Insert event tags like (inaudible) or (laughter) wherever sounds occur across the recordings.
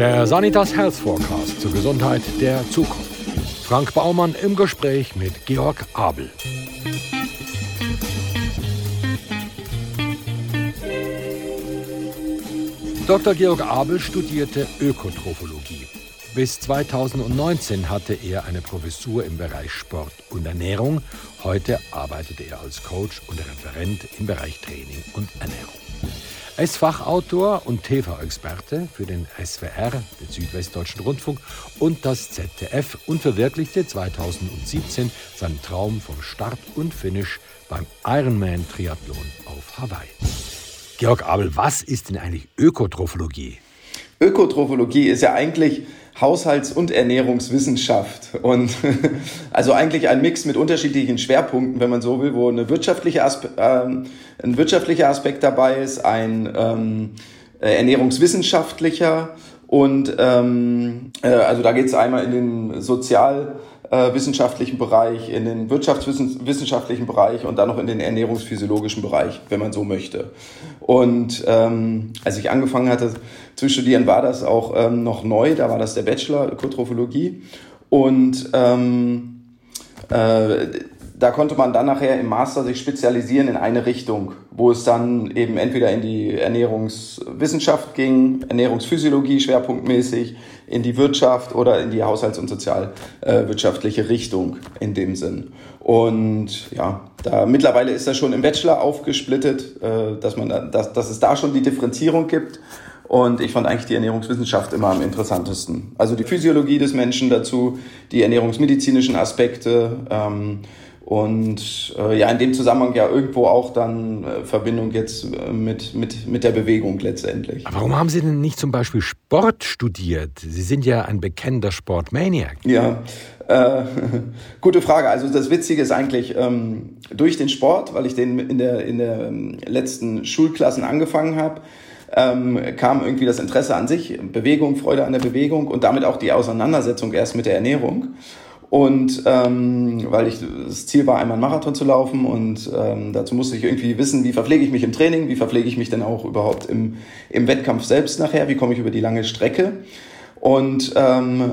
Der Sanitas Health Forecast zur Gesundheit der Zukunft. Frank Baumann im Gespräch mit Georg Abel. Dr. Georg Abel studierte Ökotrophologie. Bis 2019 hatte er eine Professur im Bereich Sport und Ernährung. Heute arbeitet er als Coach und Referent im Bereich Training und Ernährung. Er ist Fachautor und TV-Experte für den SWR, den Südwestdeutschen Rundfunk und das ZDF und verwirklichte 2017 seinen Traum vom Start und Finish beim Ironman Triathlon auf Hawaii. Georg Abel, was ist denn eigentlich Ökotrophologie? Ökotrophologie ist ja eigentlich Haushalts- und Ernährungswissenschaft. Und (laughs) also eigentlich ein Mix mit unterschiedlichen Schwerpunkten, wenn man so will, wo eine wirtschaftliche Aspe äh, ein wirtschaftlicher Aspekt dabei ist, ein ähm, äh, ernährungswissenschaftlicher und ähm, äh, also da geht es einmal in den Sozial- äh, Bereich, in den wirtschaftswissenschaftlichen Bereich und dann noch in den ernährungsphysiologischen Bereich, wenn man so möchte. Und ähm, als ich angefangen hatte zu studieren, war das auch ähm, noch neu. Da war das der Bachelor Ökotrophologie. Und ähm, äh, da konnte man dann nachher im Master sich spezialisieren in eine Richtung, wo es dann eben entweder in die Ernährungswissenschaft ging, Ernährungsphysiologie schwerpunktmäßig, in die Wirtschaft oder in die haushalts- und sozialwirtschaftliche Richtung in dem Sinn. Und ja, da mittlerweile ist das schon im Bachelor aufgesplittet, äh, dass man da, dass, dass es da schon die Differenzierung gibt. Und ich fand eigentlich die Ernährungswissenschaft immer am interessantesten. Also die Physiologie des Menschen dazu, die ernährungsmedizinischen Aspekte, ähm, und äh, ja, in dem Zusammenhang ja irgendwo auch dann äh, Verbindung jetzt äh, mit, mit, mit der Bewegung letztendlich. Aber warum haben Sie denn nicht zum Beispiel Sport studiert? Sie sind ja ein bekennender Sportmaniac. Ja, äh, (laughs) gute Frage. Also das Witzige ist eigentlich, ähm, durch den Sport, weil ich den in der, in der ähm, letzten Schulklassen angefangen habe, ähm, kam irgendwie das Interesse an sich, Bewegung, Freude an der Bewegung und damit auch die Auseinandersetzung erst mit der Ernährung. Und ähm, weil ich das Ziel war, einmal einen Marathon zu laufen und ähm, dazu musste ich irgendwie wissen, wie verpflege ich mich im Training, wie verpflege ich mich denn auch überhaupt im, im Wettkampf selbst nachher, wie komme ich über die lange Strecke. Und ähm,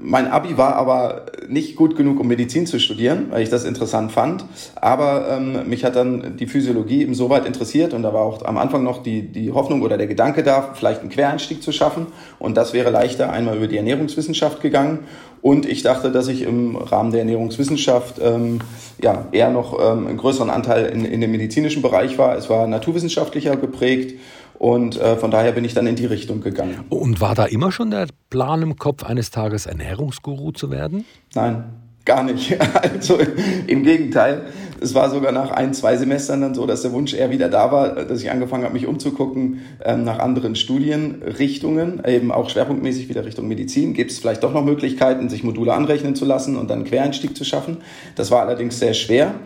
mein Abi war aber nicht gut genug, um Medizin zu studieren, weil ich das interessant fand. Aber ähm, mich hat dann die Physiologie insoweit interessiert und da war auch am Anfang noch die, die Hoffnung oder der Gedanke da, vielleicht einen Quereinstieg zu schaffen. Und das wäre leichter einmal über die Ernährungswissenschaft gegangen. Und ich dachte, dass ich im Rahmen der Ernährungswissenschaft ähm, ja, eher noch ähm, einen größeren Anteil in, in dem medizinischen Bereich war. Es war naturwissenschaftlicher geprägt und äh, von daher bin ich dann in die Richtung gegangen. Und war da immer schon der Plan im Kopf, eines Tages Ernährungsguru zu werden? Nein, gar nicht. (laughs) Also im Gegenteil. Es war sogar nach ein, zwei Semestern dann so, dass der Wunsch eher wieder da war, dass ich angefangen habe, mich umzugucken ähm, nach anderen Studienrichtungen, eben auch schwerpunktmäßig wieder Richtung Medizin. Gibt es vielleicht doch noch Möglichkeiten, sich Module anrechnen zu lassen und dann einen Quereinstieg zu schaffen? Das war allerdings sehr schwer.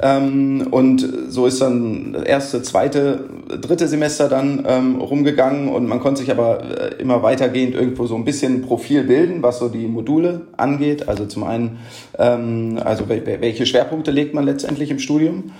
Ähm, und so ist dann erste, zweite, dritte Semester dann ähm, rumgegangen und man konnte sich aber äh, immer weitergehend irgendwo so ein bisschen Profil bilden, was so die Module angeht. Also zum einen, ähm, also welche Schwerpunkte legt man letztendlich im Studium?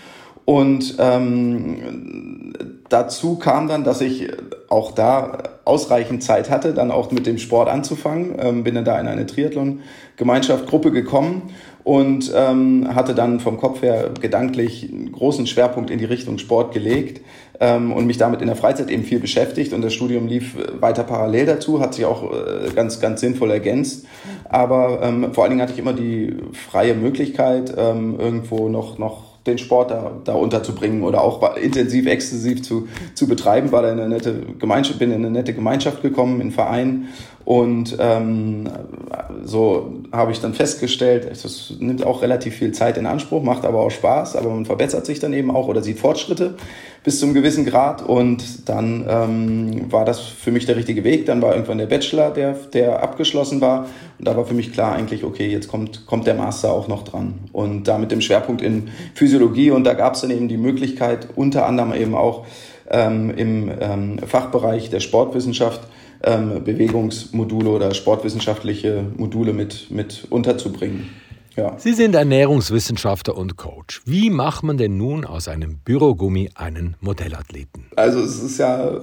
Und ähm, dazu kam dann, dass ich auch da ausreichend Zeit hatte, dann auch mit dem Sport anzufangen. Ähm, bin dann da in eine Triathlon-Gemeinschaft, Gruppe gekommen und ähm, hatte dann vom Kopf her gedanklich einen großen Schwerpunkt in die Richtung Sport gelegt ähm, und mich damit in der Freizeit eben viel beschäftigt. Und das Studium lief weiter parallel dazu, hat sich auch äh, ganz, ganz sinnvoll ergänzt. Aber ähm, vor allen Dingen hatte ich immer die freie Möglichkeit, ähm, irgendwo noch, noch den Sport da, da unterzubringen oder auch intensiv, exzessiv zu, zu betreiben, war da in eine nette Gemeinschaft, bin in eine nette Gemeinschaft gekommen, in einen Verein und ähm, so habe ich dann festgestellt, das nimmt auch relativ viel Zeit in Anspruch, macht aber auch Spaß, aber man verbessert sich dann eben auch oder sieht Fortschritte bis zum gewissen Grad. Und dann ähm, war das für mich der richtige Weg. Dann war irgendwann der Bachelor, der, der abgeschlossen war. Und da war für mich klar eigentlich, okay, jetzt kommt, kommt der Master auch noch dran. Und da mit dem Schwerpunkt in Physiologie. Und da gab es dann eben die Möglichkeit, unter anderem eben auch ähm, im ähm, Fachbereich der Sportwissenschaft ähm, Bewegungsmodule oder sportwissenschaftliche Module mit, mit unterzubringen. Ja. Sie sind Ernährungswissenschaftler und Coach. Wie macht man denn nun aus einem Bürogummi einen Modellathleten? Also es ist ja,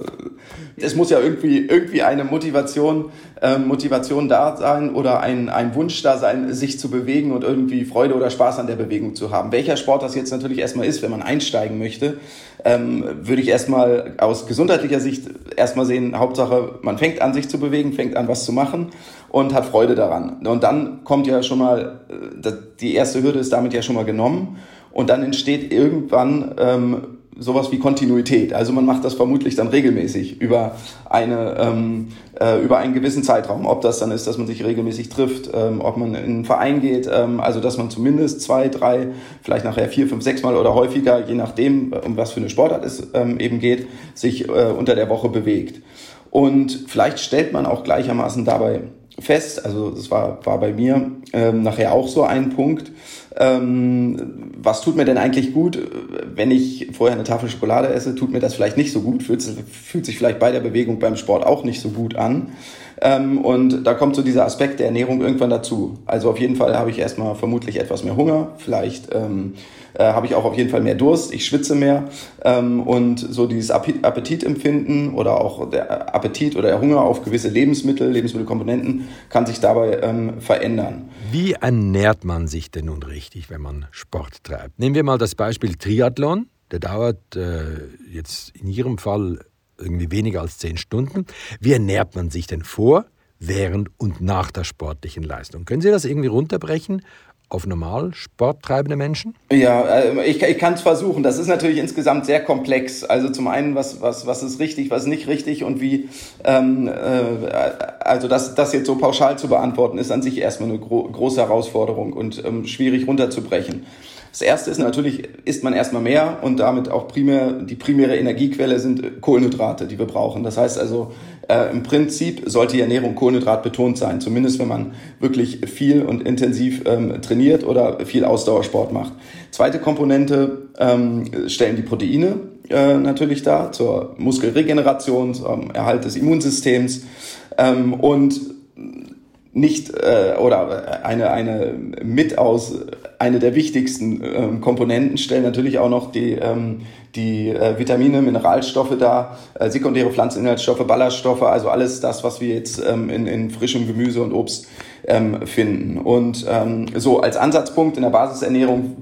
es muss ja irgendwie, irgendwie eine Motivation, äh, Motivation da sein oder ein, ein Wunsch da sein, sich zu bewegen und irgendwie Freude oder Spaß an der Bewegung zu haben. Welcher Sport das jetzt natürlich erstmal ist, wenn man einsteigen möchte, ähm, würde ich erstmal aus gesundheitlicher Sicht erstmal sehen, Hauptsache, man fängt an, sich zu bewegen, fängt an, was zu machen und hat Freude daran. Und dann kommt ja schon mal, äh, die erste Hürde ist damit ja schon mal genommen. Und dann entsteht irgendwann ähm, sowas wie Kontinuität. Also man macht das vermutlich dann regelmäßig über eine ähm, äh, über einen gewissen Zeitraum. Ob das dann ist, dass man sich regelmäßig trifft, ähm, ob man in einen Verein geht, ähm, also dass man zumindest zwei, drei, vielleicht nachher vier, fünf, sechs Mal oder häufiger, je nachdem, um was für eine Sportart es ähm, eben geht, sich äh, unter der Woche bewegt. Und vielleicht stellt man auch gleichermaßen dabei fest, also das war, war bei mir ähm, nachher auch so ein Punkt, ähm, was tut mir denn eigentlich gut, wenn ich vorher eine Tafel Schokolade esse, tut mir das vielleicht nicht so gut, fühlt, fühlt sich vielleicht bei der Bewegung beim Sport auch nicht so gut an. Ähm, und da kommt so dieser Aspekt der Ernährung irgendwann dazu. Also auf jeden Fall habe ich erstmal vermutlich etwas mehr Hunger, vielleicht ähm, äh, habe ich auch auf jeden Fall mehr Durst, ich schwitze mehr ähm, und so dieses Appetitempfinden oder auch der Appetit oder der Hunger auf gewisse Lebensmittel, Lebensmittelkomponenten kann sich dabei ähm, verändern. Wie ernährt man sich denn nun richtig, wenn man Sport treibt? Nehmen wir mal das Beispiel Triathlon. Der dauert äh, jetzt in Ihrem Fall irgendwie weniger als zehn Stunden. Wie ernährt man sich denn vor, während und nach der sportlichen Leistung? Können Sie das irgendwie runterbrechen auf normal sporttreibende Menschen? Ja, äh, ich, ich kann es versuchen. Das ist natürlich insgesamt sehr komplex. Also zum einen, was, was, was ist richtig, was nicht richtig und wie, ähm, äh, also das, das jetzt so pauschal zu beantworten, ist an sich erstmal eine gro große Herausforderung und ähm, schwierig runterzubrechen. Das erste ist natürlich, isst man erstmal mehr und damit auch primär, die primäre Energiequelle sind Kohlenhydrate, die wir brauchen. Das heißt also, äh, im Prinzip sollte die Ernährung Kohlenhydrat betont sein, zumindest wenn man wirklich viel und intensiv ähm, trainiert oder viel Ausdauersport macht. Zweite Komponente ähm, stellen die Proteine äh, natürlich dar zur Muskelregeneration, zum Erhalt des Immunsystems ähm, und nicht äh, oder eine eine mit aus eine der wichtigsten ähm, Komponenten stellen natürlich auch noch die ähm, die äh, Vitamine, Mineralstoffe dar, äh, sekundäre Pflanzeninhaltsstoffe, Ballaststoffe, also alles das, was wir jetzt ähm, in, in frischem Gemüse und Obst ähm, finden. Und ähm, so als Ansatzpunkt in der Basisernährung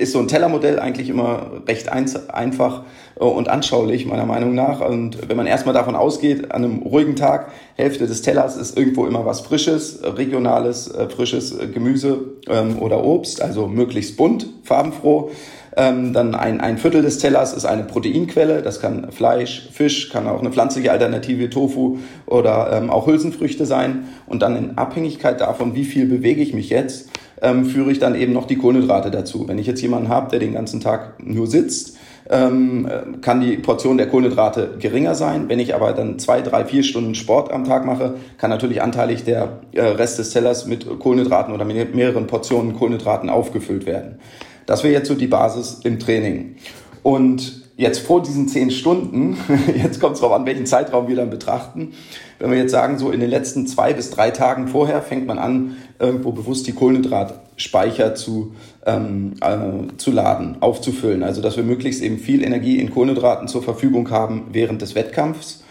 ist so ein Tellermodell eigentlich immer recht einfach äh, und anschaulich, meiner Meinung nach. Und wenn man erstmal davon ausgeht, an einem ruhigen Tag, Hälfte des Tellers ist irgendwo immer was Frisches, regionales, äh, frisches Gemüse ähm, oder Obst, also möglichst bunt, farbenfroh. Ähm, dann ein, ein Viertel des Tellers ist eine Proteinquelle. Das kann Fleisch, Fisch, kann auch eine pflanzliche Alternative, Tofu oder ähm, auch Hülsenfrüchte sein. Und dann in Abhängigkeit davon, wie viel bewege ich mich jetzt, ähm, führe ich dann eben noch die Kohlenhydrate dazu. Wenn ich jetzt jemanden habe, der den ganzen Tag nur sitzt, ähm, kann die Portion der Kohlenhydrate geringer sein. Wenn ich aber dann zwei, drei, vier Stunden Sport am Tag mache, kann natürlich anteilig der äh, Rest des Tellers mit Kohlenhydraten oder mit mehreren Portionen Kohlenhydraten aufgefüllt werden. Das wäre jetzt so die Basis im Training. Und jetzt vor diesen zehn Stunden, (laughs) jetzt kommt es darauf an, welchen Zeitraum wir dann betrachten. Wenn wir jetzt sagen, so in den letzten zwei bis drei Tagen vorher fängt man an, irgendwo bewusst die Kohlenhydratspeicher zu, ähm, äh, zu laden, aufzufüllen. Also dass wir möglichst eben viel Energie in Kohlenhydraten zur Verfügung haben während des Wettkampfs.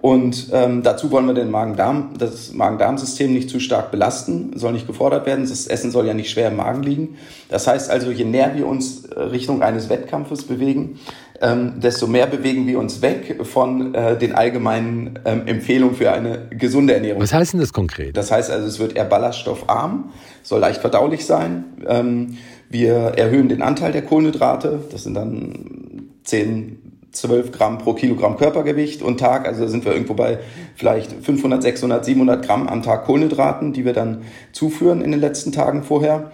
Und ähm, dazu wollen wir den Magen-Darm, das Magen-Darm-System nicht zu stark belasten, soll nicht gefordert werden. Das Essen soll ja nicht schwer im Magen liegen. Das heißt also, je näher wir uns äh, Richtung eines Wettkampfes bewegen, ähm, desto mehr bewegen wir uns weg von äh, den allgemeinen ähm, Empfehlungen für eine gesunde Ernährung. Was heißt denn das konkret? Das heißt also, es wird eher ballaststoffarm, soll leicht verdaulich sein. Ähm, wir erhöhen den Anteil der Kohlenhydrate. Das sind dann 10 12 Gramm pro Kilogramm Körpergewicht und Tag. Also da sind wir irgendwo bei vielleicht 500, 600, 700 Gramm am Tag Kohlenhydraten, die wir dann zuführen in den letzten Tagen vorher.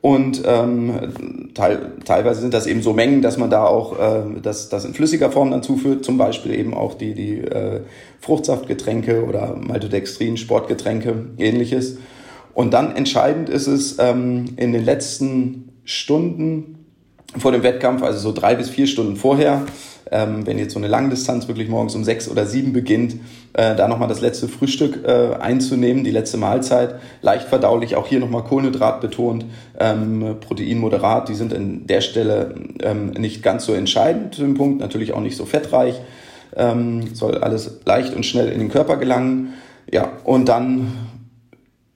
Und ähm, teil, teilweise sind das eben so Mengen, dass man da auch äh, das, das in flüssiger Form dann zuführt, zum Beispiel eben auch die, die äh, Fruchtsaftgetränke oder Maltodextrin, Sportgetränke, ähnliches. Und dann entscheidend ist es ähm, in den letzten Stunden vor dem Wettkampf, also so drei bis vier Stunden vorher, ähm, wenn jetzt so eine Langdistanz wirklich morgens um sechs oder sieben beginnt, äh, da nochmal das letzte Frühstück äh, einzunehmen, die letzte Mahlzeit. Leicht verdaulich, auch hier nochmal Kohlenhydrat betont, ähm, Protein moderat, die sind an der Stelle ähm, nicht ganz so entscheidend im Punkt, natürlich auch nicht so fettreich. Ähm, soll alles leicht und schnell in den Körper gelangen. Ja, und dann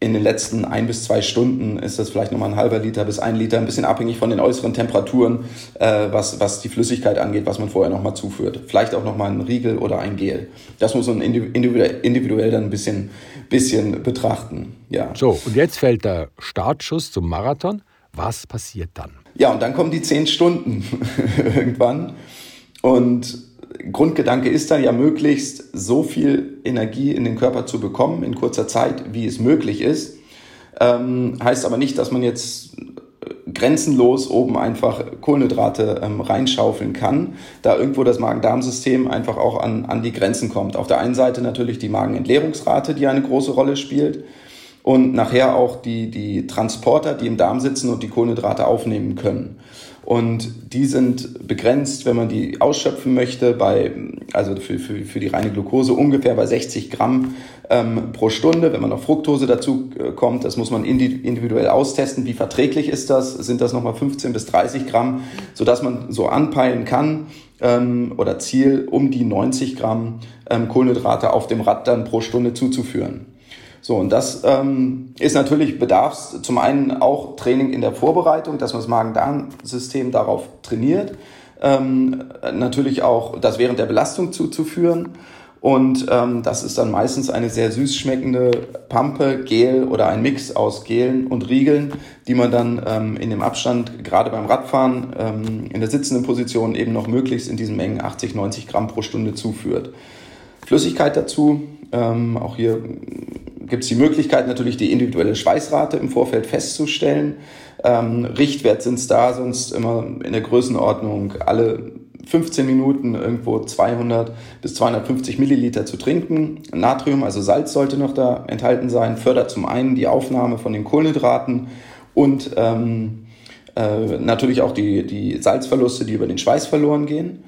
in den letzten ein bis zwei Stunden ist das vielleicht nochmal ein halber Liter bis ein Liter, ein bisschen abhängig von den äußeren Temperaturen, äh, was, was die Flüssigkeit angeht, was man vorher nochmal zuführt. Vielleicht auch nochmal ein Riegel oder ein Gel. Das muss man individuell, individuell dann ein bisschen, bisschen betrachten. Ja. So, und jetzt fällt der Startschuss zum Marathon. Was passiert dann? Ja, und dann kommen die zehn Stunden (laughs) irgendwann. Und Grundgedanke ist dann ja möglichst so viel Energie in den Körper zu bekommen in kurzer Zeit, wie es möglich ist. Ähm, heißt aber nicht, dass man jetzt grenzenlos oben einfach Kohlenhydrate ähm, reinschaufeln kann, da irgendwo das Magen-Darm-System einfach auch an, an die Grenzen kommt. Auf der einen Seite natürlich die Magenentleerungsrate, die eine große Rolle spielt und nachher auch die, die Transporter, die im Darm sitzen und die Kohlenhydrate aufnehmen können. Und die sind begrenzt, wenn man die ausschöpfen möchte, bei, also für, für, für die reine Glucose ungefähr bei 60 Gramm ähm, pro Stunde. Wenn man noch Fructose dazu äh, kommt, das muss man individuell austesten. Wie verträglich ist das? Sind das nochmal 15 bis 30 Gramm, sodass man so anpeilen kann ähm, oder Ziel, um die 90 Gramm ähm, Kohlenhydrate auf dem Rad dann pro Stunde zuzuführen. So, und das ähm, ist natürlich bedarfs zum einen auch Training in der Vorbereitung, dass man das Magen-Darm-System darauf trainiert. Ähm, natürlich auch das während der Belastung zuzuführen. Und ähm, das ist dann meistens eine sehr süß schmeckende Pampe, Gel oder ein Mix aus Gelen und Riegeln, die man dann ähm, in dem Abstand, gerade beim Radfahren, ähm, in der sitzenden Position eben noch möglichst in diesen Mengen 80, 90 Gramm pro Stunde zuführt. Flüssigkeit dazu, ähm, auch hier gibt es die Möglichkeit, natürlich die individuelle Schweißrate im Vorfeld festzustellen. Ähm, Richtwert sind es da sonst immer in der Größenordnung alle 15 Minuten irgendwo 200 bis 250 Milliliter zu trinken. Natrium, also Salz, sollte noch da enthalten sein, fördert zum einen die Aufnahme von den Kohlenhydraten und ähm, äh, natürlich auch die, die Salzverluste, die über den Schweiß verloren gehen.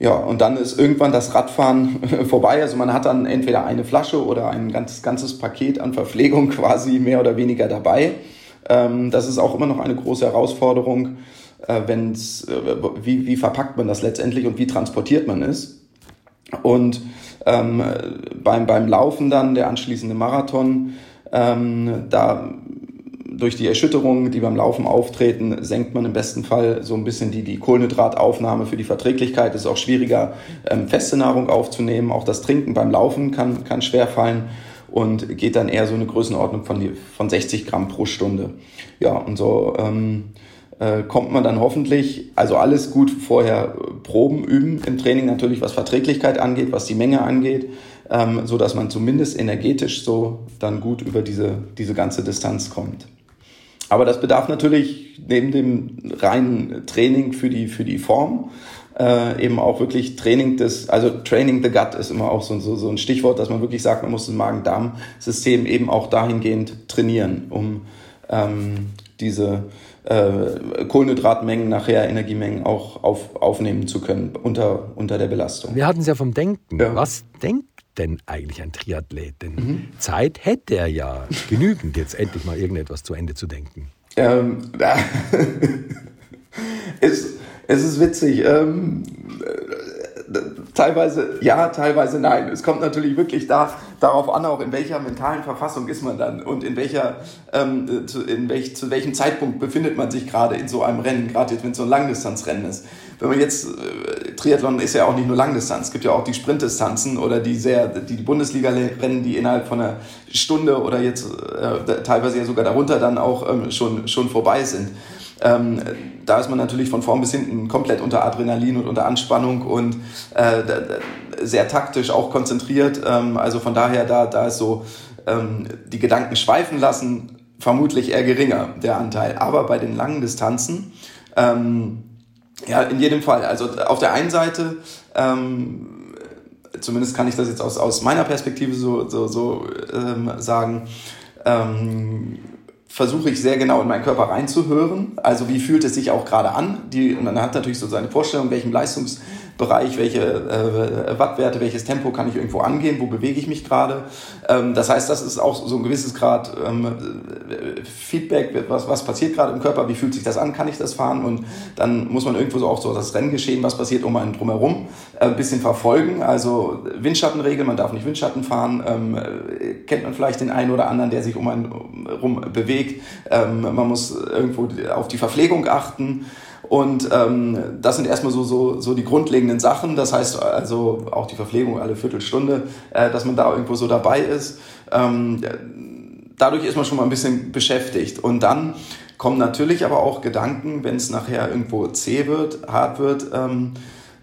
Ja, und dann ist irgendwann das Radfahren (laughs) vorbei. Also man hat dann entweder eine Flasche oder ein ganz, ganzes Paket an Verpflegung (laughs) quasi mehr oder weniger dabei. Ähm, das ist auch immer noch eine große Herausforderung, äh, wenn's, äh, wie, wie verpackt man das letztendlich und wie transportiert man es. Und ähm, beim, beim Laufen dann, der anschließende Marathon, ähm, da durch die Erschütterungen, die beim Laufen auftreten, senkt man im besten Fall so ein bisschen die, die Kohlenhydrataufnahme für die Verträglichkeit. Es ist auch schwieriger, ähm, feste Nahrung aufzunehmen. Auch das Trinken beim Laufen kann, kann schwer fallen und geht dann eher so eine Größenordnung von, von 60 Gramm pro Stunde. Ja, und so ähm, äh, kommt man dann hoffentlich, also alles gut vorher Proben üben im Training natürlich, was Verträglichkeit angeht, was die Menge angeht, ähm, so dass man zumindest energetisch so dann gut über diese, diese ganze Distanz kommt. Aber das bedarf natürlich neben dem reinen Training für die, für die Form äh, eben auch wirklich Training des, also Training the Gut ist immer auch so, so, so ein Stichwort, dass man wirklich sagt, man muss das Magen-Darm-System eben auch dahingehend trainieren, um ähm, diese äh, Kohlenhydratmengen, nachher Energiemengen auch auf, aufnehmen zu können unter, unter der Belastung. Wir hatten es ja vom Denken. Ja. Was denkt denn eigentlich ein Triathlet? Denn mhm. Zeit hätte er ja genügend, jetzt endlich mal irgendetwas zu Ende zu denken. Ähm, (laughs) es, es ist witzig. Ähm, teilweise ja, teilweise nein. Es kommt natürlich wirklich da, darauf an, auch in welcher mentalen Verfassung ist man dann und in welcher, ähm, zu, in welch, zu welchem Zeitpunkt befindet man sich gerade in so einem Rennen, gerade jetzt, wenn es so ein Langdistanzrennen ist. Wenn man jetzt, äh, Triathlon ist ja auch nicht nur Langdistanz, es gibt ja auch die Sprintdistanzen oder die sehr, die Bundesliga-Rennen, die innerhalb von einer Stunde oder jetzt äh, teilweise ja sogar darunter dann auch ähm, schon, schon vorbei sind. Ähm, da ist man natürlich von vorn bis hinten komplett unter Adrenalin und unter Anspannung und äh, sehr taktisch auch konzentriert. Ähm, also von daher, da, da ist so ähm, die Gedanken schweifen lassen, vermutlich eher geringer, der Anteil. Aber bei den langen Distanzen, ähm, ja, in jedem Fall. Also auf der einen Seite, ähm, zumindest kann ich das jetzt aus, aus meiner Perspektive so, so, so ähm, sagen, versuche ich sehr genau in meinen Körper reinzuhören. Also wie fühlt es sich auch gerade an? Die, und man hat natürlich so seine Vorstellung, welchem Leistungs Bereich, welche äh, Wattwerte, welches Tempo kann ich irgendwo angehen, wo bewege ich mich gerade. Ähm, das heißt, das ist auch so ein gewisses Grad ähm, Feedback, was, was passiert gerade im Körper, wie fühlt sich das an, kann ich das fahren und dann muss man irgendwo so auch so das Renngeschehen, was passiert um einen drumherum, äh, ein bisschen verfolgen. Also Windschattenregel, man darf nicht Windschatten fahren, ähm, kennt man vielleicht den einen oder anderen, der sich um einen rum bewegt. Ähm, man muss irgendwo auf die Verpflegung achten. Und ähm, das sind erstmal so, so, so die grundlegenden Sachen. Das heißt also auch die Verpflegung alle Viertelstunde, äh, dass man da irgendwo so dabei ist. Ähm, dadurch ist man schon mal ein bisschen beschäftigt. Und dann kommen natürlich aber auch Gedanken, wenn es nachher irgendwo zäh wird, hart wird. Ähm,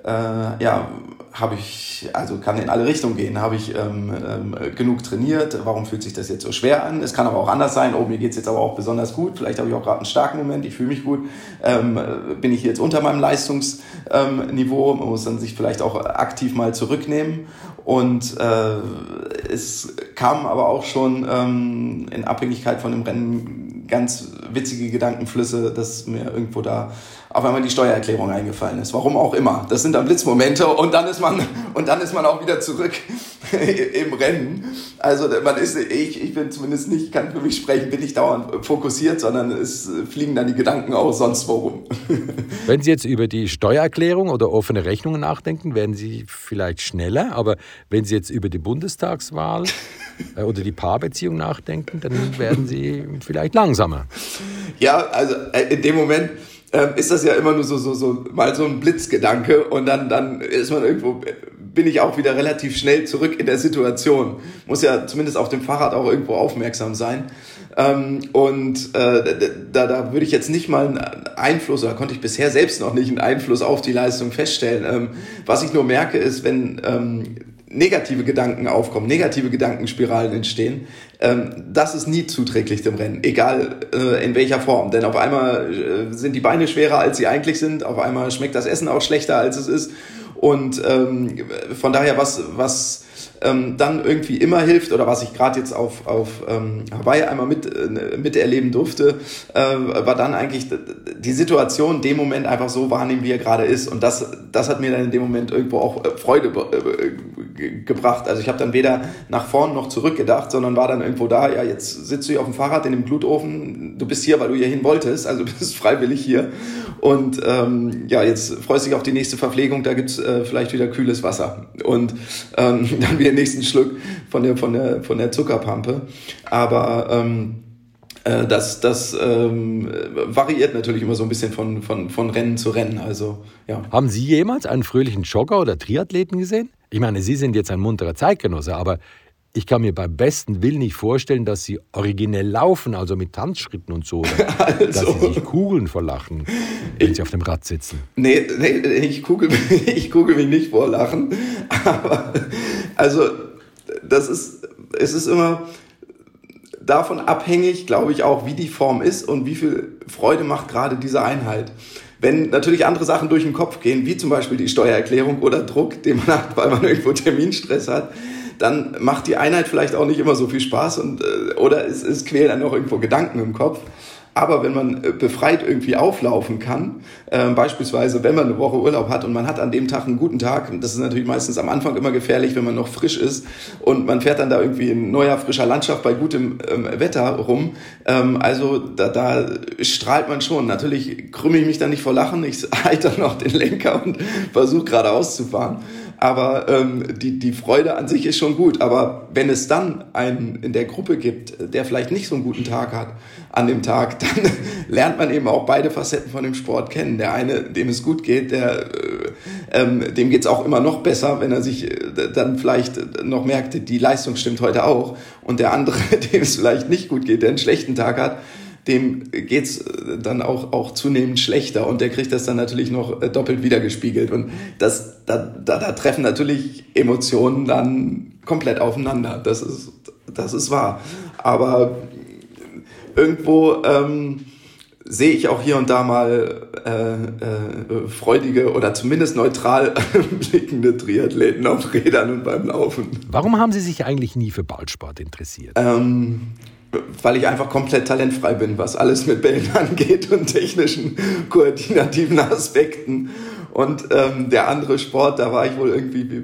äh, ja, habe ich, also kann in alle Richtungen gehen. Habe ich ähm, ähm, genug trainiert? Warum fühlt sich das jetzt so schwer an? Es kann aber auch anders sein. Oh, mir geht's jetzt aber auch besonders gut. Vielleicht habe ich auch gerade einen starken Moment. Ich fühle mich gut. Ähm, bin ich jetzt unter meinem Leistungsniveau? Man muss dann sich vielleicht auch aktiv mal zurücknehmen. Und äh, es kam aber auch schon ähm, in Abhängigkeit von dem Rennen ganz witzige Gedankenflüsse, dass mir irgendwo da auf einmal die Steuererklärung eingefallen ist. Warum auch immer. Das sind dann Blitzmomente und dann ist man, und dann ist man auch wieder zurück (laughs) im Rennen. Also man ist, ich, ich bin zumindest nicht, kann für mich sprechen, bin nicht dauernd fokussiert, sondern es fliegen dann die Gedanken auch sonst worum. (laughs) Wenn Sie jetzt über die Steuererklärung oder offene Rechnungen nachdenken, werden Sie vielleicht schneller, aber wenn Sie jetzt über die Bundestagswahl (laughs) äh, oder die Paarbeziehung nachdenken, dann werden Sie vielleicht langsamer. Ja, also äh, in dem Moment, ähm, ist das ja immer nur so, so, so mal so ein Blitzgedanke und dann, dann ist man irgendwo, bin ich auch wieder relativ schnell zurück in der Situation. Muss ja zumindest auf dem Fahrrad auch irgendwo aufmerksam sein. Ähm, und äh, da, da würde ich jetzt nicht mal einen Einfluss, oder konnte ich bisher selbst noch nicht einen Einfluss auf die Leistung feststellen. Ähm, was ich nur merke, ist, wenn ähm, negative Gedanken aufkommen, negative Gedankenspiralen entstehen, das ist nie zuträglich dem Rennen, egal äh, in welcher Form. Denn auf einmal äh, sind die Beine schwerer, als sie eigentlich sind, auf einmal schmeckt das Essen auch schlechter, als es ist. Und ähm, von daher, was, was ähm, dann irgendwie immer hilft oder was ich gerade jetzt auf, auf ähm, Hawaii einmal mit, äh, miterleben durfte, äh, war dann eigentlich die Situation in dem Moment einfach so wahrnehmen, wie er gerade ist. Und das, das hat mir dann in dem Moment irgendwo auch äh, Freude äh, gebracht. Also ich habe dann weder nach vorn noch zurück gedacht, sondern war dann irgendwo da, ja, jetzt sitzt du hier auf dem Fahrrad in dem Glutofen, du bist hier, weil du hier hin wolltest, also (laughs) bist freiwillig hier. Und ähm, ja, jetzt freust du dich auf die nächste Verpflegung, da gibt's äh, vielleicht wieder kühles Wasser. Und ähm, dann wieder den nächsten Schluck von der, von der, von der Zuckerpampe. Aber ähm, äh, das, das ähm, variiert natürlich immer so ein bisschen von, von, von Rennen zu Rennen. Also, ja. Haben Sie jemals einen fröhlichen Jogger oder Triathleten gesehen? Ich meine, Sie sind jetzt ein munterer Zeitgenosse, aber ich kann mir beim besten Willen nicht vorstellen, dass sie originell laufen, also mit Tanzschritten und so. also. (laughs) Dass sie sich kugeln vor Lachen, wenn ich, sie auf dem Rad sitzen. Nee, nee ich, kugel, (laughs) ich kugel mich nicht vor Lachen. Aber, also, das ist, es ist immer davon abhängig, glaube ich, auch, wie die Form ist und wie viel Freude macht gerade diese Einheit. Wenn natürlich andere Sachen durch den Kopf gehen, wie zum Beispiel die Steuererklärung oder Druck, den man hat, weil man irgendwo Terminstress hat, dann macht die Einheit vielleicht auch nicht immer so viel Spaß und, äh, oder es, es quälen dann auch irgendwo Gedanken im Kopf. Aber wenn man äh, befreit irgendwie auflaufen kann, äh, beispielsweise wenn man eine Woche Urlaub hat und man hat an dem Tag einen guten Tag, das ist natürlich meistens am Anfang immer gefährlich, wenn man noch frisch ist und man fährt dann da irgendwie in neuer, frischer Landschaft bei gutem ähm, Wetter rum. Ähm, also da, da strahlt man schon. Natürlich krümme ich mich dann nicht vor Lachen, ich (laughs) halte dann noch den Lenker und versuche geradeaus zu fahren. Aber ähm, die, die Freude an sich ist schon gut. Aber wenn es dann einen in der Gruppe gibt, der vielleicht nicht so einen guten Tag hat an dem Tag, (laughs) dann lernt man eben auch beide Facetten von dem Sport kennen. Der eine, dem es gut geht, der, äh, ähm, dem geht's auch immer noch besser, wenn er sich äh, dann vielleicht noch merkt, die Leistung stimmt heute auch. Und der andere, (laughs) dem es vielleicht nicht gut geht, der einen schlechten Tag hat, dem geht's äh, dann auch, auch zunehmend schlechter und der kriegt das dann natürlich noch äh, doppelt wiedergespiegelt. Und das, da, da, da treffen natürlich Emotionen dann komplett aufeinander. Das ist, das ist wahr. Aber irgendwo ähm, sehe ich auch hier und da mal äh, äh, freudige oder zumindest neutral (laughs) blickende Triathleten auf Rädern und beim Laufen. Warum haben Sie sich eigentlich nie für Ballsport interessiert? Ähm, weil ich einfach komplett talentfrei bin, was alles mit Bällen (laughs) angeht und technischen koordinativen Aspekten. Und ähm, der andere Sport, da war ich wohl irgendwie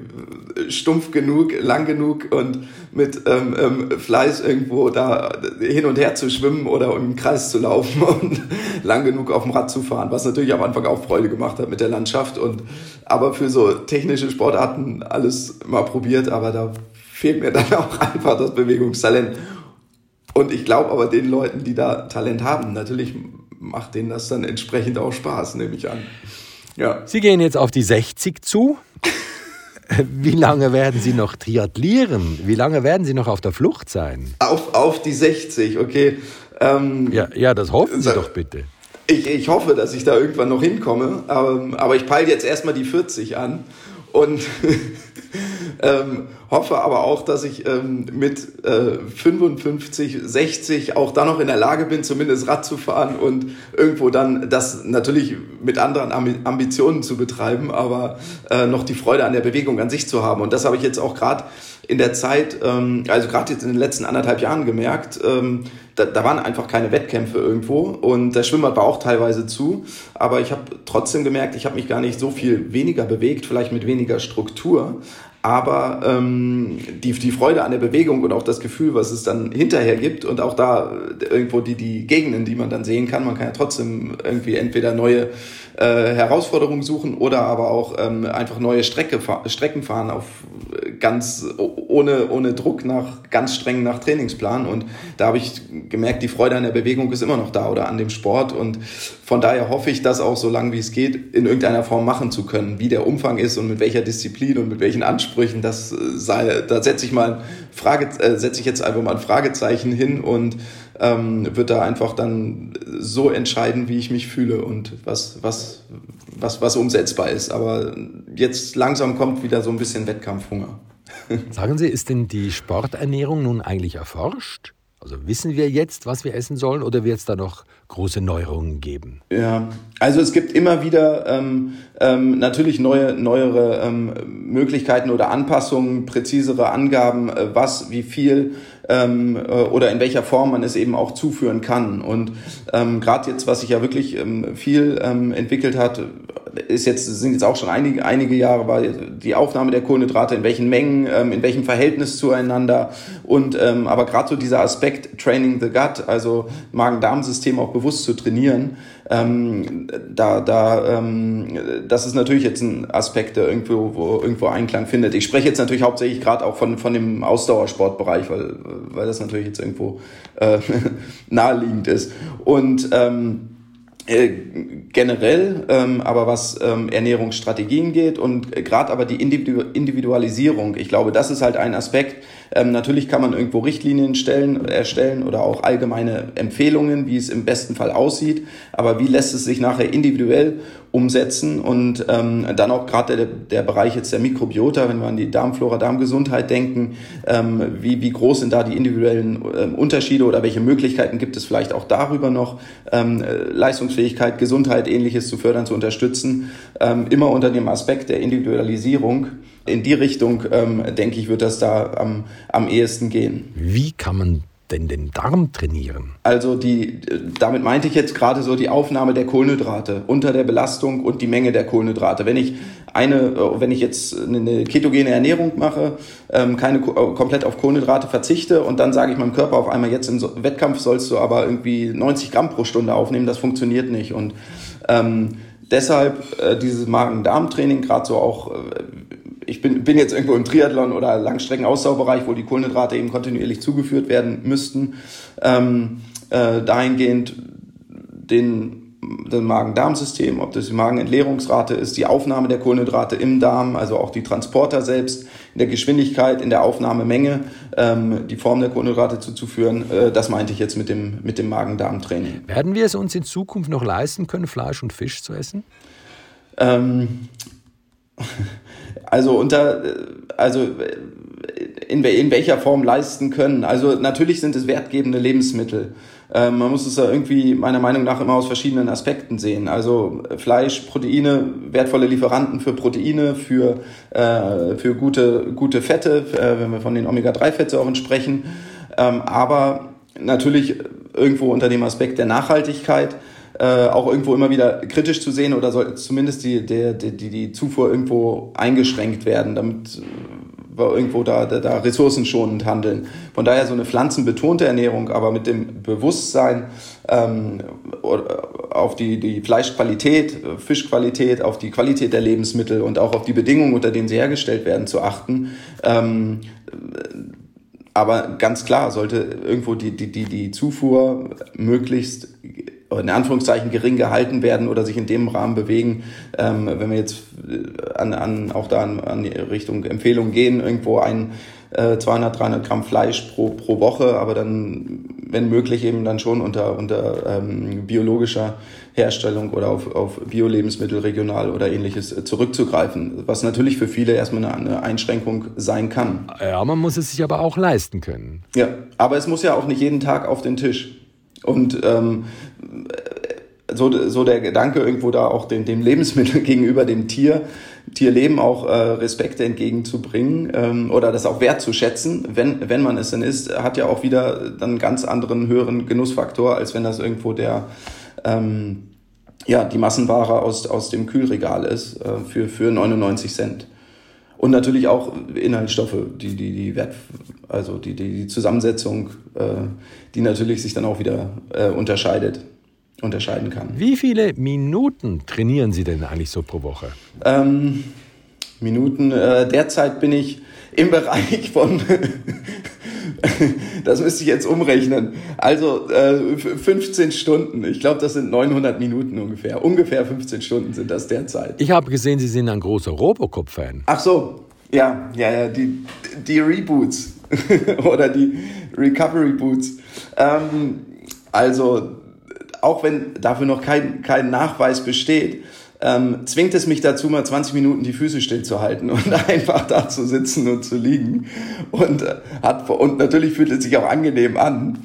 stumpf genug, lang genug und mit ähm, ähm, Fleiß irgendwo da hin und her zu schwimmen oder im Kreis zu laufen (laughs) und lang genug auf dem Rad zu fahren, was natürlich am Anfang auch Freude gemacht hat mit der Landschaft. Und aber für so technische Sportarten alles mal probiert, aber da fehlt mir dann (laughs) auch einfach das Bewegungstalent. Und ich glaube aber den Leuten, die da Talent haben, natürlich macht denen das dann entsprechend auch Spaß, nehme ich an. Ja. Sie gehen jetzt auf die 60 zu. (laughs) Wie lange werden Sie noch triathlieren? Wie lange werden Sie noch auf der Flucht sein? Auf, auf die 60, okay. Ähm, ja, ja, das hoffen Sie doch bitte. Ich, ich hoffe, dass ich da irgendwann noch hinkomme, aber, aber ich peile jetzt erstmal die 40 an. Und (laughs) ähm, hoffe aber auch, dass ich ähm, mit äh, 55, 60 auch dann noch in der Lage bin, zumindest Rad zu fahren und irgendwo dann das natürlich mit anderen Ambitionen zu betreiben, aber äh, noch die Freude an der Bewegung an sich zu haben. Und das habe ich jetzt auch gerade in der Zeit, ähm, also gerade jetzt in den letzten anderthalb Jahren gemerkt, ähm, da, da waren einfach keine Wettkämpfe irgendwo und der Schwimmbad war auch teilweise zu, aber ich habe trotzdem gemerkt, ich habe mich gar nicht so viel weniger bewegt, vielleicht mit weniger Struktur, aber ähm, die, die Freude an der Bewegung und auch das Gefühl, was es dann hinterher gibt und auch da irgendwo die, die Gegenden, die man dann sehen kann, man kann ja trotzdem irgendwie entweder neue äh, Herausforderungen suchen oder aber auch ähm, einfach neue Strecke, Strecken fahren auf ganz ohne, ohne Druck nach ganz streng nach Trainingsplan und da habe ich gemerkt, die Freude an der Bewegung ist immer noch da oder an dem Sport und von daher hoffe ich, das auch so lange wie es geht in irgendeiner Form machen zu können. Wie der Umfang ist und mit welcher Disziplin und mit welchen Ansprüchen, das äh, sei, da setze ich mal Frage, äh, setze ich jetzt einfach mal ein Fragezeichen hin und ähm, wird da einfach dann so entscheiden, wie ich mich fühle und was, was, was, was umsetzbar ist. Aber jetzt langsam kommt wieder so ein bisschen Wettkampfhunger. (laughs) Sagen Sie, ist denn die Sporternährung nun eigentlich erforscht? Also wissen wir jetzt, was wir essen sollen oder wird es da noch große Neuerungen geben? Ja, also es gibt immer wieder ähm, ähm, natürlich neue, neuere ähm, Möglichkeiten oder Anpassungen, präzisere Angaben, äh, was, wie viel ähm, äh, oder in welcher Form man es eben auch zuführen kann. Und ähm, gerade jetzt, was sich ja wirklich ähm, viel ähm, entwickelt hat, ist jetzt sind jetzt auch schon einige einige Jahre war die Aufnahme der Kohlenhydrate in welchen Mengen, ähm, in welchem Verhältnis zueinander und ähm, aber gerade so dieser Aspekt Training the Gut, also Magen-Darm-System auch bewusst zu trainieren, ähm, da da ähm, das ist natürlich jetzt ein Aspekt, der irgendwo wo irgendwo Einklang findet. Ich spreche jetzt natürlich hauptsächlich gerade auch von von dem Ausdauersportbereich, weil weil das natürlich jetzt irgendwo äh, (laughs) naheliegend ist. Und ähm, äh, generell, ähm, aber was ähm, Ernährungsstrategien geht und äh, gerade aber die Individu Individualisierung, ich glaube, das ist halt ein Aspekt. Ähm, natürlich kann man irgendwo Richtlinien stellen, erstellen oder auch allgemeine Empfehlungen, wie es im besten Fall aussieht, aber wie lässt es sich nachher individuell umsetzen und ähm, dann auch gerade der, der Bereich jetzt der Mikrobiota, wenn wir an die Darmflora, Darmgesundheit denken, ähm, wie, wie groß sind da die individuellen ähm, Unterschiede oder welche Möglichkeiten gibt es vielleicht auch darüber noch, ähm, Leistungsfähigkeit, Gesundheit, ähnliches zu fördern, zu unterstützen, ähm, immer unter dem Aspekt der Individualisierung. In die Richtung, ähm, denke ich, wird das da am, am ehesten gehen. Wie kann man denn den Darm trainieren? Also die, damit meinte ich jetzt gerade so die Aufnahme der Kohlenhydrate unter der Belastung und die Menge der Kohlenhydrate. Wenn ich eine, äh, wenn ich jetzt eine ketogene Ernährung mache, ähm, keine äh, komplett auf Kohlenhydrate verzichte und dann sage ich meinem Körper auf einmal jetzt im Wettkampf sollst du aber irgendwie 90 Gramm pro Stunde aufnehmen, das funktioniert nicht und ähm, deshalb äh, dieses Magen-Darm-Training, gerade so auch, äh, ich bin, bin jetzt irgendwo im Triathlon oder Langstrecken-Ausdauerbereich, wo die Kohlenhydrate eben kontinuierlich zugeführt werden müssten, ähm, äh, dahingehend den das Magen-Darm-System, ob das die Magenentleerungsrate ist, die Aufnahme der Kohlenhydrate im Darm, also auch die Transporter selbst, in der Geschwindigkeit, in der Aufnahmemenge, ähm, die Form der Kohlenhydrate zuzuführen. Äh, das meinte ich jetzt mit dem, mit dem Magen-Darm-Training. Werden wir es uns in Zukunft noch leisten können, Fleisch und Fisch zu essen? Ähm, also unter, äh, also in, in welcher Form leisten können. Also natürlich sind es wertgebende Lebensmittel. Ähm, man muss es ja irgendwie meiner Meinung nach immer aus verschiedenen Aspekten sehen. Also Fleisch, Proteine, wertvolle Lieferanten für Proteine, für, äh, für gute, gute Fette, äh, wenn wir von den Omega-3-Fettsäuren sprechen. Ähm, aber natürlich irgendwo unter dem Aspekt der Nachhaltigkeit äh, auch irgendwo immer wieder kritisch zu sehen oder soll zumindest die, der, die, die Zufuhr irgendwo eingeschränkt werden, damit wir irgendwo da, da, da ressourcenschonend handeln. Von daher so eine pflanzenbetonte Ernährung, aber mit dem Bewusstsein ähm, auf die, die Fleischqualität, Fischqualität, auf die Qualität der Lebensmittel und auch auf die Bedingungen, unter denen sie hergestellt werden, zu achten. Ähm, aber ganz klar sollte irgendwo die, die, die, die Zufuhr möglichst in Anführungszeichen gering gehalten werden oder sich in dem Rahmen bewegen. Ähm, wenn wir jetzt äh, an, an, auch da an, an die Richtung Empfehlung gehen, irgendwo ein äh, 200, 300 Gramm Fleisch pro, pro Woche, aber dann, wenn möglich, eben dann schon unter, unter ähm, biologischer Herstellung oder auf, auf Bio-Lebensmittel regional oder ähnliches äh, zurückzugreifen, was natürlich für viele erstmal eine, eine Einschränkung sein kann. Ja, man muss es sich aber auch leisten können. Ja, aber es muss ja auch nicht jeden Tag auf den Tisch. Und ähm, so, so der Gedanke irgendwo da auch dem, dem Lebensmittel (laughs) gegenüber dem Tier, Tierleben auch äh, Respekte entgegenzubringen ähm, oder das auch wertzuschätzen, wenn, wenn man es denn ist, hat ja auch wieder dann einen ganz anderen, höheren Genussfaktor, als wenn das irgendwo der, ähm, ja, die Massenware aus, aus dem Kühlregal ist äh, für, für 99 Cent. Und natürlich auch Inhaltsstoffe, die, die, die Wert, also die, die, die Zusammensetzung, äh, die natürlich sich dann auch wieder äh, unterscheidet, unterscheiden kann. Wie viele Minuten trainieren Sie denn eigentlich so pro Woche? Ähm, Minuten, äh, derzeit bin ich im Bereich von (laughs) das müsste ich jetzt umrechnen. Also äh, 15 Stunden. Ich glaube, das sind 900 Minuten ungefähr. Ungefähr 15 Stunden sind das derzeit. Ich habe gesehen, Sie sind ein großer Robocop-Fan. Ach so. Ja, ja, ja. Die, die Reboots (laughs) oder die Recovery Boots. Ähm, also, auch wenn dafür noch kein, kein Nachweis besteht, ähm, zwingt es mich dazu, mal 20 Minuten die Füße stillzuhalten und (laughs) einfach da zu sitzen und zu liegen. Und, äh, hat, und natürlich fühlt es sich auch angenehm an.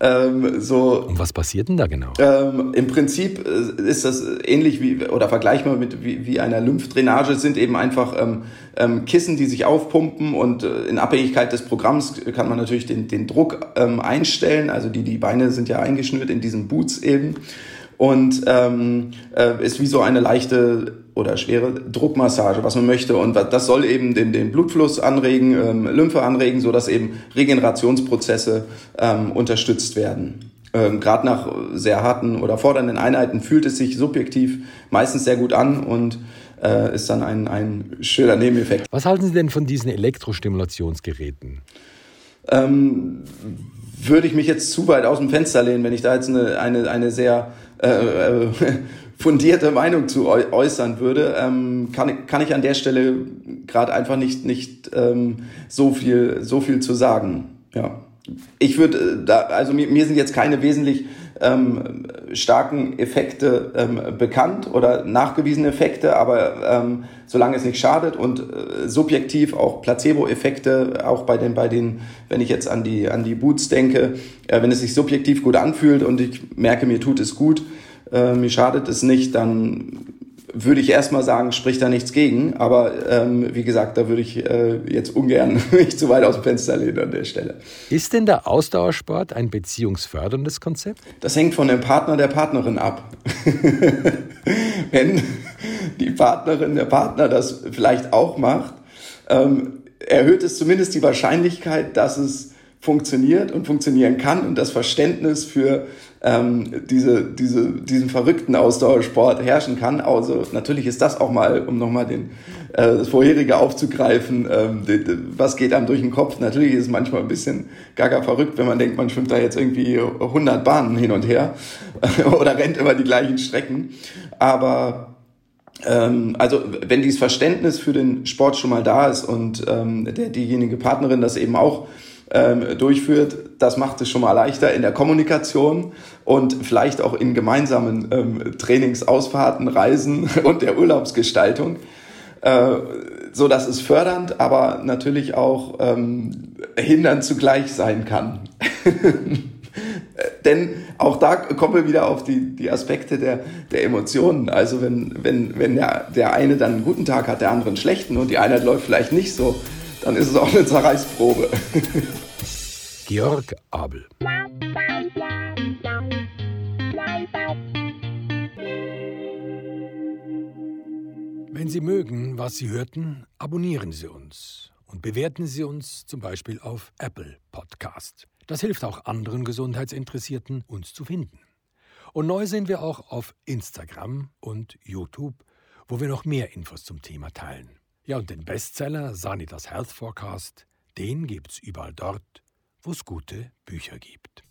Ähm, so, und was passiert denn da genau? Ähm, Im Prinzip äh, ist das ähnlich wie oder vergleichbar mit wie, wie einer Lymphdrainage sind eben einfach ähm, ähm, Kissen, die sich aufpumpen und äh, in Abhängigkeit des Programms kann man natürlich den, den Druck ähm, einstellen. Also die die Beine sind ja eingeschnürt in diesen Boots eben und ähm, äh, ist wie so eine leichte oder schwere Druckmassage, was man möchte. Und das soll eben den, den Blutfluss anregen, ähm, Lymphe anregen, so dass eben Regenerationsprozesse ähm, unterstützt werden. Ähm, Gerade nach sehr harten oder fordernden Einheiten fühlt es sich subjektiv meistens sehr gut an und äh, ist dann ein, ein schöner Nebeneffekt. Was halten Sie denn von diesen Elektrostimulationsgeräten? Ähm, würde ich mich jetzt zu weit aus dem Fenster lehnen, wenn ich da jetzt eine, eine, eine sehr äh, äh, (laughs) fundierte Meinung zu äußern würde, ähm, kann, kann ich an der Stelle gerade einfach nicht, nicht ähm, so, viel, so viel zu sagen. Ja. Ich würde äh, da, also mir, mir sind jetzt keine wesentlich ähm, starken Effekte ähm, bekannt oder nachgewiesene Effekte, aber ähm, solange es nicht schadet und äh, subjektiv auch Placebo-Effekte, auch bei den, bei den, wenn ich jetzt an die, an die Boots denke, äh, wenn es sich subjektiv gut anfühlt und ich merke, mir tut es gut, äh, mir schadet es nicht, dann würde ich erstmal sagen, spricht da nichts gegen. Aber ähm, wie gesagt, da würde ich äh, jetzt ungern (laughs) mich zu weit aus dem Fenster lehnen an der Stelle. Ist denn der Ausdauersport ein beziehungsförderndes Konzept? Das hängt von dem Partner der Partnerin ab. (laughs) Wenn die Partnerin, der Partner das vielleicht auch macht, ähm, erhöht es zumindest die Wahrscheinlichkeit, dass es funktioniert und funktionieren kann und das Verständnis für ähm, diese, diese, diesen verrückten Ausdauersport herrschen kann. Also natürlich ist das auch mal, um nochmal den, äh, das vorherige aufzugreifen, ähm, die, die, was geht einem durch den Kopf. Natürlich ist es manchmal ein bisschen gaga verrückt, wenn man denkt, man schwimmt da jetzt irgendwie 100 Bahnen hin und her (laughs) oder rennt immer die gleichen Strecken. Aber ähm, also wenn dieses Verständnis für den Sport schon mal da ist und ähm, der, diejenige Partnerin das eben auch ähm, durchführt, das macht es schon mal leichter in der Kommunikation und vielleicht auch in gemeinsamen ähm, Trainingsausfahrten, Reisen (laughs) und der Urlaubsgestaltung. Äh, so dass es fördernd, aber natürlich auch ähm, hindernd zugleich sein kann. (laughs) Denn auch da kommen wir wieder auf die, die Aspekte der, der Emotionen. Also wenn, wenn, wenn der, der eine dann einen guten Tag hat, der andere einen schlechten und die Einheit läuft vielleicht nicht so, dann ist es auch eine Zerreißprobe. Georg Abel. Wenn Sie mögen, was Sie hörten, abonnieren Sie uns und bewerten Sie uns zum Beispiel auf Apple Podcast. Das hilft auch anderen Gesundheitsinteressierten, uns zu finden. Und neu sind wir auch auf Instagram und YouTube, wo wir noch mehr Infos zum Thema teilen. Ja, und den Bestseller Sanitas Health Forecast, den gibt's überall dort, wo es gute Bücher gibt.